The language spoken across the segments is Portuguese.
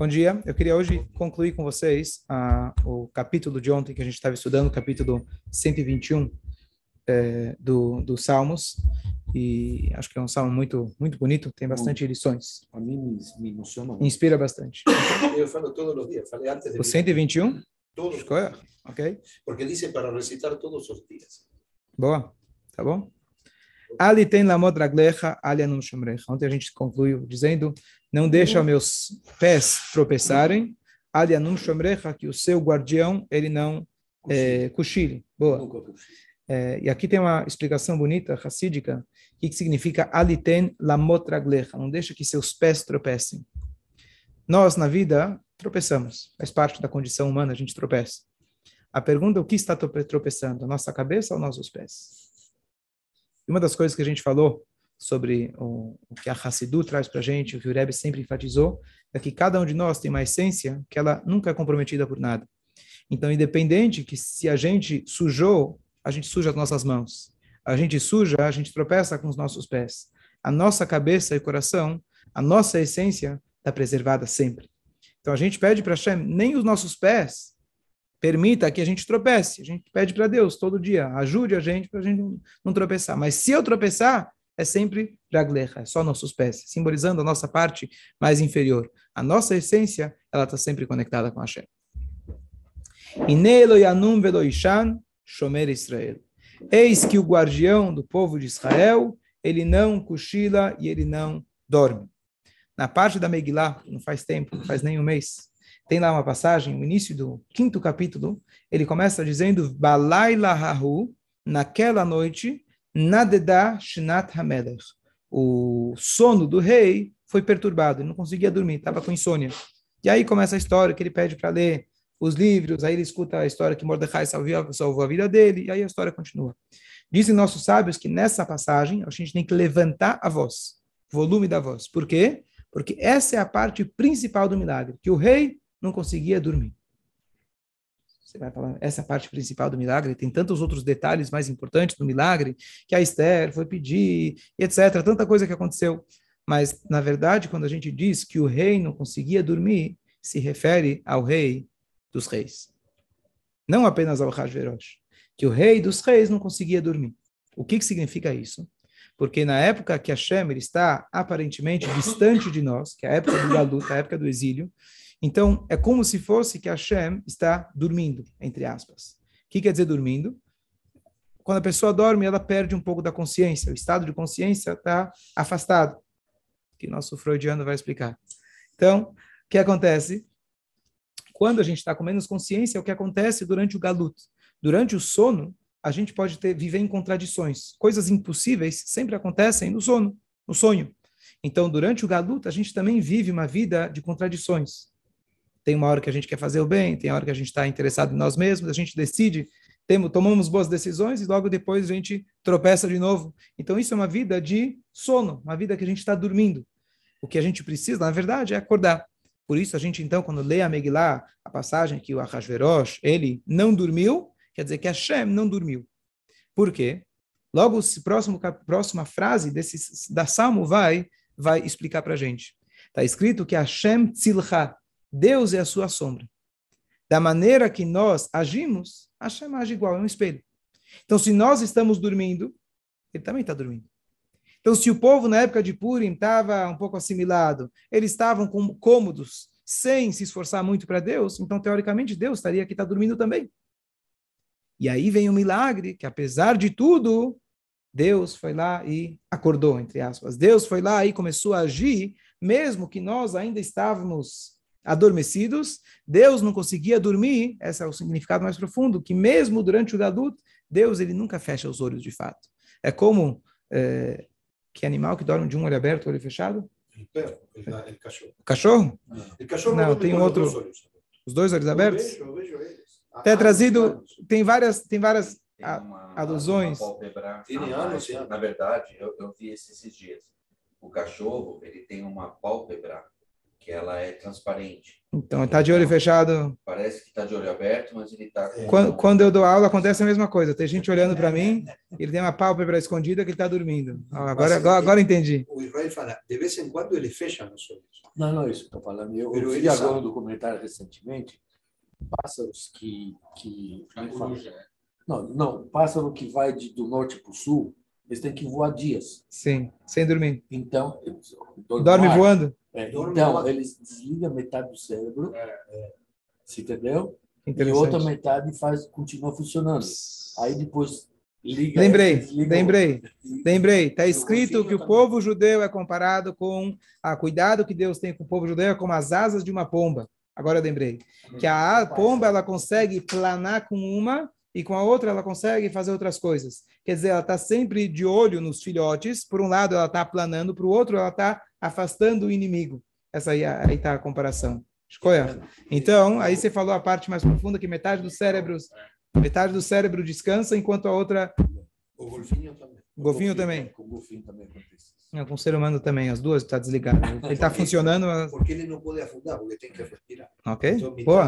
Bom dia. Eu queria hoje concluir com vocês uh, o capítulo de ontem que a gente estava estudando, o capítulo 121 é, do, do Salmos. E acho que é um salmo muito muito bonito, tem bastante lições. A mim me, me emociona. Inspira bastante. Eu falo todos os dias, falei antes de O 121? Todos. Ok. Porque dice para recitar todos os dias. Boa. Tá bom? Ali tem lamod raglecha, ali anum shomrecha. Ontem a gente concluiu dizendo, não deixa meus pés tropeçarem, ali anum shomrecha, que o seu guardião, ele não é, cochile. Boa. É, e aqui tem uma explicação bonita, racídica, que, que significa aliten lamot raglecha, não deixa que seus pés tropecem. Nós, na vida, tropeçamos, faz parte da condição humana, a gente tropeça. A pergunta é o que está trope- tropeçando, a nossa cabeça ou nossos pés? Uma das coisas que a gente falou sobre o, o que a Hassidu traz para a gente, o que o Rebbe sempre enfatizou, é que cada um de nós tem uma essência que ela nunca é comprometida por nada. Então, independente que se a gente sujou, a gente suja as nossas mãos. A gente suja, a gente tropeça com os nossos pés. A nossa cabeça e coração, a nossa essência está preservada sempre. Então, a gente pede para Hashem, nem os nossos pés permita que a gente tropece. A gente pede para Deus todo dia, ajude a gente para a gente não, tropeçar. Mas se eu tropeçar, é sempre raglecha, é só nossos pés, simbolizando a nossa parte mais inferior. A nossa essência, ela está sempre conectada com Hashem. Inelo yanum veloishan shomer Israel. Eis que o guardião do povo de Israel, ele não cochila e ele não dorme. Na parte da Megillah, não faz tempo, não faz nem um mês, tem lá uma passagem, no início do quinto capítulo, ele começa dizendo, Balaila hahu, naquela noite, nadeda shnat hamelech. O sono do rei foi perturbado, ele não conseguia dormir, estava com insônia. E aí começa a história que ele pede para ler os livros, aí ele escuta a história que Mordecai salvou, salvou a vida dele, e aí a história continua. Dizem nossos sábios que nessa passagem a gente tem que levantar a voz, volume da voz. Por quê? Porque essa é a parte principal do milagre, que o rei não conseguia dormir. Você vai falar, essa é a parte principal do milagre, tem tantos outros detalhes mais importantes do milagre, que a Esther foi pedir, etc., tanta coisa que aconteceu. Mas, na verdade, quando a gente diz que o rei não conseguia dormir, se refere ao rei dos reis. Não apenas ao Hashverosh, que o rei dos reis não conseguia dormir. O que, que significa isso? Porque na época que Hashem ele está aparentemente distante de nós, que é a época do Galut, a época do exílio, então é como se fosse que Hashem está dormindo, entre aspas. O que quer dizer dormindo? Quando a pessoa dorme, ela perde um pouco da consciência, o estado de consciência está afastado, que nosso freudiano vai explicar. Então, o que acontece? Quando a gente está com menos consciência, é o que acontece durante o galut. Durante o sono, a gente pode ter, viver em contradições. Coisas impossíveis sempre acontecem no sono, no sonho. Então, durante o galut, a gente também vive uma vida de contradições. Tem uma hora que a gente quer fazer o bem, tem hora que a gente está interessado em nós mesmos, a gente decide, temos, tomamos boas decisões e logo depois a gente tropeça de novo. Então, isso é uma vida de sono, uma vida que a gente está dormindo. O que a gente precisa, na verdade, é acordar. Por isso, a gente, então, quando lê a Megillah, a passagem que o Ahasverosh, ele não dormiu, quer dizer que Hashem não dormiu. Por quê? Logo, a próximo, próxima frase desse, da Salmo vai, vai explicar para a gente. Está escrito que Hashem tzilcha, Deus é a sua sombra. Da maneira que nós agimos, Hashem age igual, é um espelho. Então, se nós estamos dormindo, ele também está dormindo. Então, se o povo na época de Purim estava um pouco assimilado, eles estavam cômodos, sem se esforçar muito para Deus, então, teoricamente, Deus estaria aqui, está dormindo também. E aí vem o milagre, que apesar de tudo, Deus foi lá e acordou, entre aspas. Deus foi lá e começou a agir, mesmo que nós ainda estávamos adormecidos, Deus não conseguia dormir, esse é o significado mais profundo, que mesmo durante o galut, Deus ele nunca fecha os olhos de fato. É como é, que animal que dorme de um olho aberto, olho fechado? El perro, el, el cachorro. O cachorro? El cachorro Não, dorme tem outro- dois olhos. Os dois olhos Eu abertos? vejo, eu vejo eles. Até Há trazido, anos, tem várias, tem várias Tem a- uma- alusões. uma pálpebra Tem a anos mais. anos. Na verdade, eu, eu vi esses dias. O cachorro, ele tem uma pálpebra que ela é transparente. Então, está de olho fechado. Parece que está de olho aberto, mas ele está. É. Quando, quando eu dou aula, acontece a mesma coisa. Tem gente olhando para mim, ele tem uma pálpebra escondida que ele está dormindo. Agora, agora, agora entendi. O Israel fala, de vez em quando ele fecha os olhos. Não, não é isso que eu estou falando. Eu, eu vi agora um documentário recentemente, pássaros que... que é né? não, não, pássaro que vai de, do norte para o sul, eles têm que voar dias. Sim, sem dormir. Então, Dorme ar. voando? É, então, voando. eles desligam metade do cérebro, você entendeu? E outra metade faz, continua funcionando. Aí depois liga... Lembrei, desliga lembrei, e- lembrei. Está escrito que o também. povo judeu é comparado com a cuidado que Deus tem com o povo judeu é como as asas de uma pomba. Agora eu lembrei que a a pomba ela consegue planar com uma e com a outra ela consegue fazer outras coisas. Quer dizer, ela está sempre de olho nos filhotes. Por um lado ela está planando, para o outro ela está afastando o inimigo. Essa aí está a comparação. Escolha. Então, aí você falou a parte mais profunda que metade do cérebro, metade do cérebro descansa, enquanto a outra, O golfinho também. o golfinho também. Com o golfinho também acontece. Não, com o ser humano também, as duas está desligado. Ele está funcionando, mas- Porque ele não pode afundar, porque tem que respirar. ok? Então, Boa.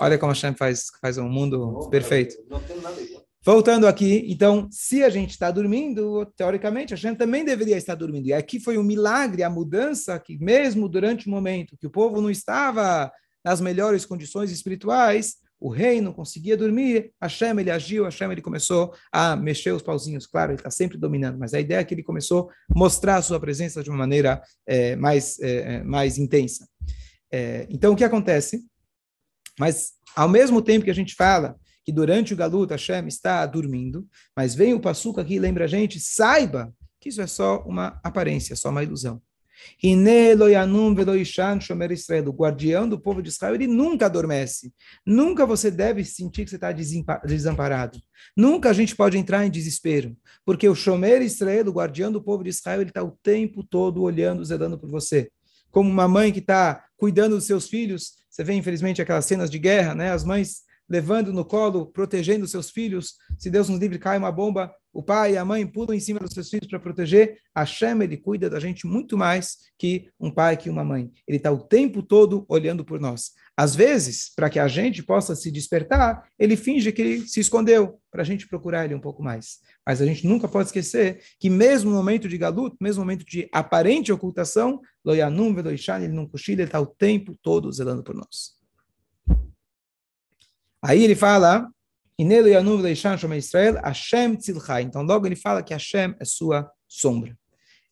Olha como a Hashem faz, faz um mundo Não, perfeito. Não tem nada igual. Voltando aqui, então, se a gente está dormindo, teoricamente, a gente também deveria estar dormindo. E aqui foi um milagre, a mudança, que mesmo durante o momento que o povo não estava nas melhores condições espirituais, o rei não conseguia dormir, Hashem, ele agiu, Hashem, ele começou a mexer os pauzinhos. Claro, ele está sempre dominando, mas a ideia é que ele começou a mostrar a sua presença de uma maneira eh, mais, eh, eh, mais intensa. Eh, então, o que acontece? Mas, ao mesmo tempo que a gente fala que durante o Galut Hashem está dormindo, mas vem o Passuca aqui e lembra a gente, saiba que isso é só uma aparência, só uma ilusão. O guardião do povo de Israel, ele nunca adormece. Nunca você deve sentir que você está desamparado. Nunca a gente pode entrar em desespero, porque o shomer Israel, o guardião do povo de Israel, ele está o tempo todo olhando, zelando por você. Como uma mãe que está cuidando dos seus filhos, você vê infelizmente aquelas cenas de guerra, né? As mães levando no colo, protegendo seus filhos. Se Deus nos livre, cai uma bomba, o pai e a mãe pulam em cima dos seus filhos para proteger. Hashem, ele cuida da gente muito mais que um pai, que uma mãe. Ele está o tempo todo olhando por nós. Às vezes, para que a gente possa se despertar, ele finge que ele se escondeu, para a gente procurar ele um pouco mais. Mas a gente nunca pode esquecer que mesmo no momento de galut, mesmo no momento de aparente ocultação, Loyanum Veloishan, ele não cochila, ele está o tempo todo zelando por nós. Aí ele fala, "Inelo Israel, Hashem. Então logo ele fala que Hashem é sua sombra.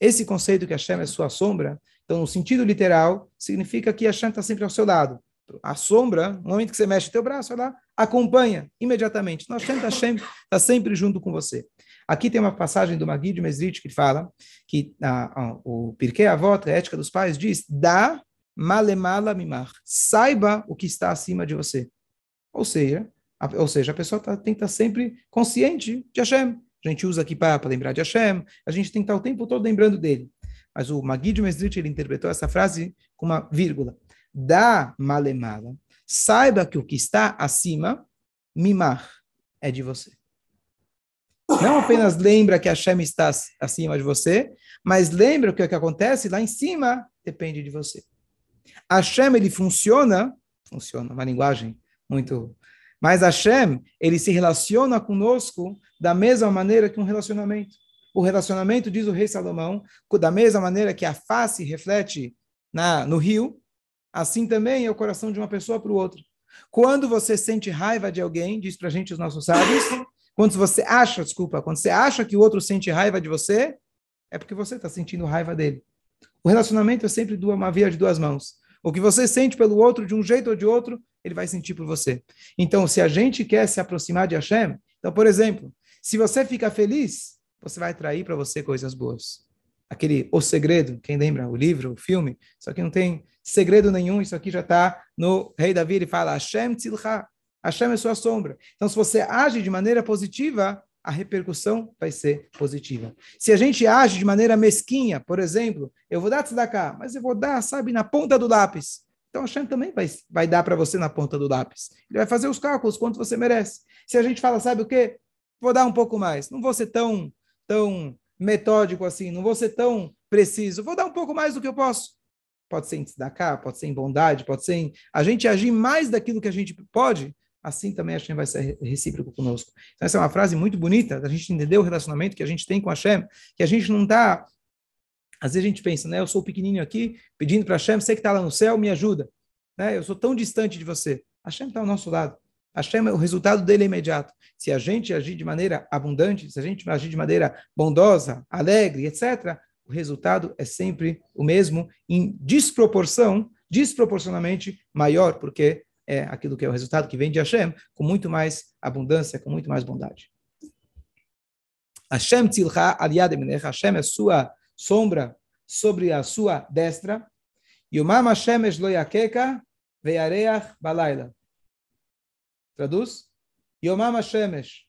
Esse conceito que Hashem é sua sombra, então no sentido literal, significa que Hashem está sempre ao seu lado. A sombra, no momento que você mexe o teu braço, ela acompanha imediatamente. Então Hashem está tá sempre junto com você. Aqui tem uma passagem do Magid de Mesrit que fala que ah, ah, o Pirkei Avot, a ética dos pais, diz: dá malemala mimar. Saiba o que está acima de você. Ou seja, a, ou seja, a pessoa tá, tem que estar sempre consciente de Hashem. A gente usa aqui para lembrar de Hashem, a gente tem que estar o tempo todo lembrando dele. Mas o Magid de Mesrit, ele interpretou essa frase com uma vírgula. Dá malemala. Saiba que o que está acima, mimar, é de você. Não apenas lembra que Hashem está acima de você, mas lembra que o que acontece lá em cima depende de você. Hashem, ele funciona, funciona, uma linguagem muito... Mas Hashem, ele se relaciona conosco da mesma maneira que um relacionamento. O relacionamento, diz o rei Salomão, da mesma maneira que a face reflete na, no rio, assim também é o coração de uma pessoa para o outro. Quando você sente raiva de alguém, diz para a gente os nossos sábios, quando você acha, desculpa, quando você acha que o outro sente raiva de você, é porque você está sentindo raiva dele. O relacionamento é sempre uma via de duas mãos. O que você sente pelo outro, de um jeito ou de outro, ele vai sentir por você. Então, se a gente quer se aproximar de Hashem, então, por exemplo, se você fica feliz, você vai atrair para você coisas boas. Aquele O Segredo, quem lembra? O livro, o filme, isso aqui não tem segredo nenhum, isso aqui já está no Rei Davi, ele fala Hashem Tzilcha, Hashem é sua sombra. Então, se você age de maneira positiva, a repercussão vai ser positiva. Se a gente age de maneira mesquinha, por exemplo, eu vou dar tzedakah, mas eu vou dar, sabe, na ponta do lápis. Então, Hashem também vai, vai dar para você na ponta do lápis. Ele vai fazer os cálculos, quanto você merece. Se a gente fala, sabe o quê? Vou dar um pouco mais. Não vou ser tão, tão metódico assim, não vou ser tão preciso. Vou dar um pouco mais do que eu posso. pode ser em tzedakah, pode ser em bondade, pode ser em a gente agir mais daquilo que a gente pode, assim também Hashem vai ser recíproco conosco. Então essa é uma frase muito bonita, da gente entender o relacionamento que a gente tem com Hashem, que a gente não está... Às vezes a gente pensa, né? Eu sou pequenininho aqui, pedindo para Hashem, você que está lá no céu, me ajuda. Né? Eu sou tão distante de você. Hashem está ao nosso lado. Hashem, o resultado dele é imediato. Se a gente agir de maneira abundante, se a gente agir de maneira bondosa, alegre, etc., o resultado é sempre o mesmo, em desproporção, desproporcionalmente maior, porque é aquilo que é o resultado que vem de Hashem, com muito mais abundância, com muito mais bondade. Hashem tzilcha emenecha, Hashem é sua sombra sobre a sua destra, Yomam Hashem es lo yakeka veyareach balayla. Traduz? Yomam Hashemesh.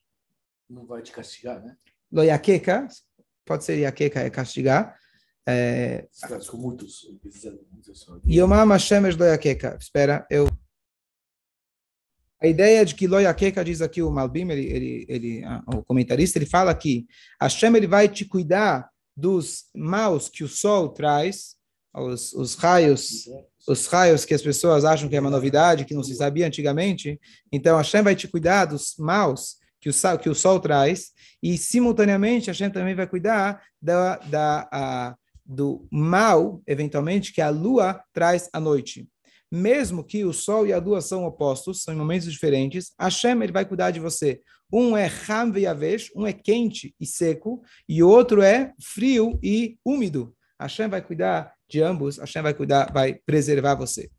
Não vai te castigar, né? Lo yakeka, pode ser yakeka é castigar. É, com muitos. muitos- Yomam Hashemesh lo yakeka. Espera, eu... A ideia de que lo yakeka, diz aqui o Malbim, ele, ele, ele, ah, o comentarista, ele fala que Hashem ele vai te cuidar dos maus que o sol traz, os, os raios os raios que as pessoas acham que é uma novidade, que não se sabia antigamente. Então, Hashem vai te cuidar dos maus que o, sol- que o sol traz, e simultaneamente Hashem também vai cuidar da, da, a, do mal, eventualmente, que a lua traz à noite. Mesmo que o sol e a lua são opostos, são em momentos diferentes, Hashem ele vai cuidar de você. Um é Ham Veyavesh, um é quente e seco, e o outro é frio e úmido. Hashem vai cuidar de ambos, Hashem vai cuidar, vai preservar você.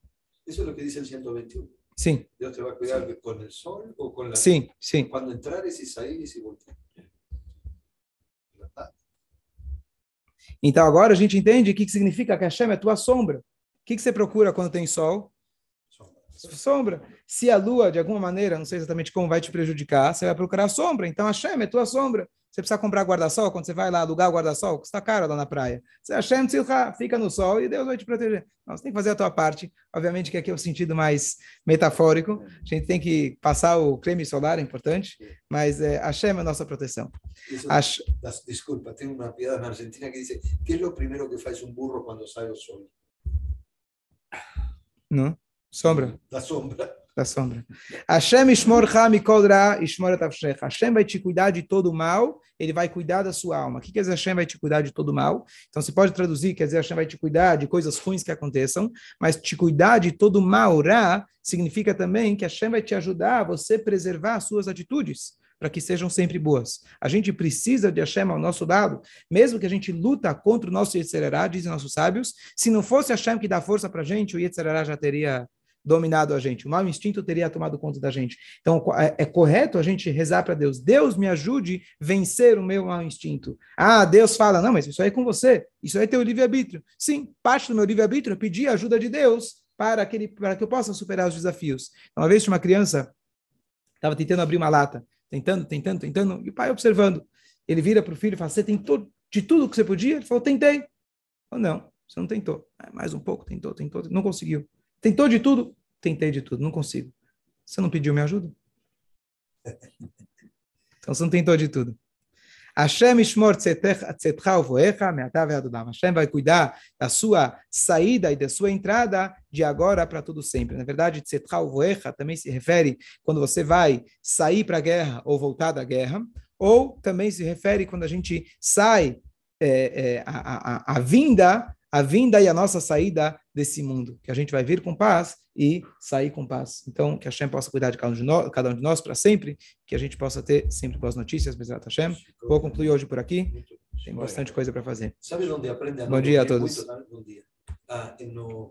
Eso es lo que dice el 121. Sim, Dios te va a cuidar con el sol o con la sim, sim. Cuando entrares salires y volver. ¿Verdad? Então agora a gente entende o que, significa que Hashem é tua sombra. O que você procura quando tem sol? Sombra. Se a lua, de alguma maneira, não sei exatamente como vai te prejudicar, você vai procurar sombra. Então Hashem é tua sombra. Você precisa comprar guarda-sol, quando você vai lá alugar o guarda-sol, custa caro lá na praia. Você Hashem tzilcha, fica no sol e Deus vai te proteger. Não, você tem que fazer a tua parte. Obviamente que aqui é o sentido mais metafórico. A gente tem que passar o creme solar, é importante, mas é, Hashem é a nossa proteção. Hash- das- disculpa, tengo una piedad en Argentina que dice, ¿qué es lo primero que hace un burro cuando sale el sol? não? Sombra. La sombra. da sombra. Hashem ishmorcha mikol ra, ishmor et avshecha. Hashem vai te cuidar de todo o mal, ele vai cuidar da sua alma. O que quer dizer Hashem vai te cuidar de todo o mal? Então, se pode traduzir, quer dizer Hashem vai te cuidar de coisas ruins que aconteçam, mas te cuidar de todo o mal, ra, significa também que Hashem vai te ajudar a você preservar as suas atitudes, para que sejam sempre boas. A gente precisa de Hashem ao nosso lado, mesmo que a gente luta contra o nosso Yetzerará, dizem nossos sábios, se não fosse Hashem que dá força para a gente, o Yetzerará já teria dominado a gente, o mau instinto teria tomado conta da gente. Então, é, é correto a gente rezar para Deus, Deus me ajude a vencer o meu mau instinto. Ah, Deus fala, não, mas isso aí é com você, isso aí é teu livre-arbítrio. Sim, parte do meu livre-arbítrio é pedir a ajuda de Deus para, aquele, para que eu possa superar os desafios. Uma vez tinha uma criança, estava tentando abrir uma lata, tentando, tentando, tentando, e o pai observando. Ele vira para o filho e fala, você tentou de tudo que você podia? Ele falou, tentei. Falou, não, você não tentou. Ah, mais um pouco, tentou, tentou, não conseguiu. Tentou de tudo? Tentei de tudo, não consigo. Você não pediu minha ajuda? Então você não tentou de tudo. Hashem ishmor tzetcha uvoecha me'atav ve'adudam. Hashem vai cuidar da sua saída e da sua entrada de agora para tudo sempre. Na verdade, tzetcha uvoecha também se refere quando você vai sair para a guerra ou voltar da guerra, ou também se refere quando a gente sai é, é, a, a, a vinda a vinda e a nossa saída desse mundo, que a gente vai vir com paz e sair com paz. Então, que a Hashem possa cuidar de cada um de nós, cada um de nós para sempre, que a gente possa ter sempre boas notícias, Bezerra Hashem. Vou concluir hoje por aqui, tem bastante coisa para fazer. ¿Sabe aprende a Bom dia a todos. muito? Bom dia. Ah, no,